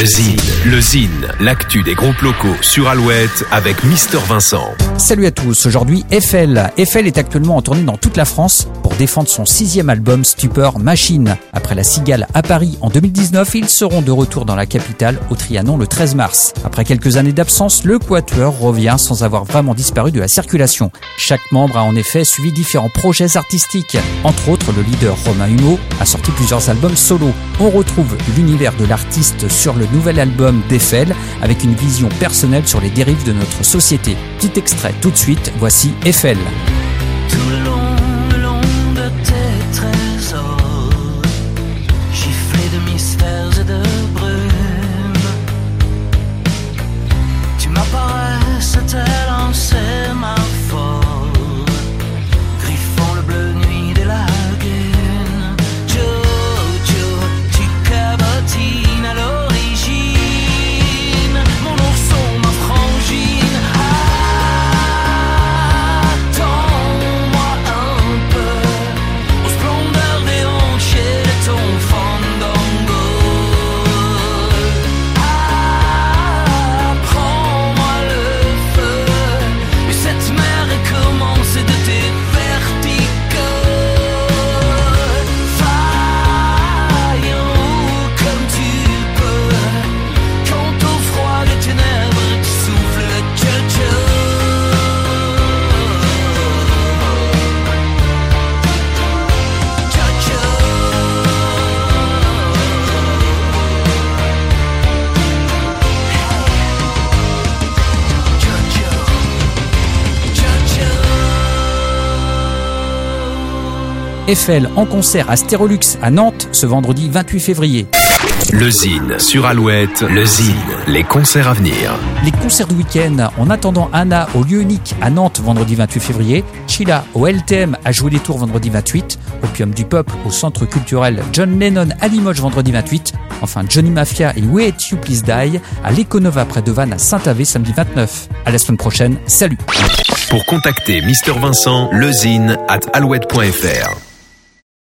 Le Zine, le Zine, l'actu des groupes locaux sur Alouette avec Mister Vincent. Salut à tous, aujourd'hui Eiffel. Eiffel est actuellement en tournée dans toute la France pour défendre son sixième album Stupor Machine. Après la Cigale à Paris en 2019, ils seront de retour dans la capitale au Trianon le 13 mars. Après quelques années d'absence, le Quatuor revient sans avoir vraiment disparu de la circulation. Chaque membre a en effet suivi différents projets artistiques. Entre autres, le leader Romain Humeau a sorti plusieurs albums solo. On retrouve l'univers de l'artiste sur le nouvel album d'Eiffel avec une vision personnelle sur les dérives de notre société. Petit extrait tout de suite, voici Eiffel. Eiffel en concert à Stérolux à Nantes ce vendredi 28 février. Le Zine sur Alouette, le Zine, les concerts à venir. Les concerts du week-end en attendant Anna au lieu unique à Nantes vendredi 28 février, Sheila au LTM à jouer les tours vendredi 28, Opium du Peuple au centre culturel John Lennon à Limoges vendredi 28, enfin Johnny Mafia et Wait You Please Die à l'Econova près de Vannes à Saint-Avé samedi 29. À la semaine prochaine, salut Pour contacter Mister Vincent, lezine at alouette.fr.